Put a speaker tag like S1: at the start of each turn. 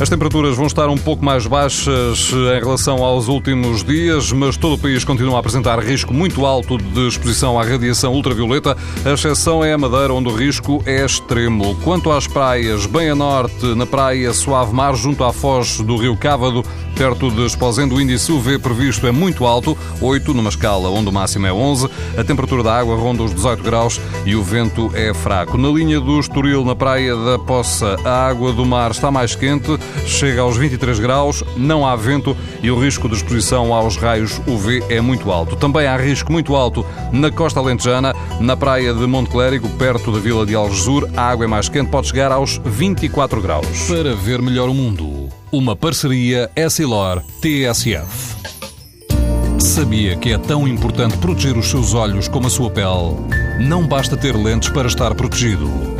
S1: As temperaturas vão estar um pouco mais baixas em relação aos últimos dias, mas todo o país continua a apresentar risco muito alto de exposição à radiação ultravioleta. A exceção é a Madeira, onde o risco é extremo. Quanto às praias, bem a norte, na praia Suave Mar, junto à foz do rio Cávado, perto de Esposendo, o índice UV previsto é muito alto, 8 numa escala onde o máximo é 11. A temperatura da água ronda os 18 graus e o vento é fraco. Na linha do Estoril, na praia da Poça, a água do mar está mais quente chega aos 23 graus, não há vento e o risco de exposição aos raios UV é muito alto. Também há risco muito alto na costa alentejana, na praia de Monte Clérigo, perto da vila de Algesur, a água é mais quente, pode chegar aos 24 graus.
S2: Para ver melhor o mundo, uma parceria Essilor-TSF. Sabia que é tão importante proteger os seus olhos como a sua pele? Não basta ter lentes para estar protegido.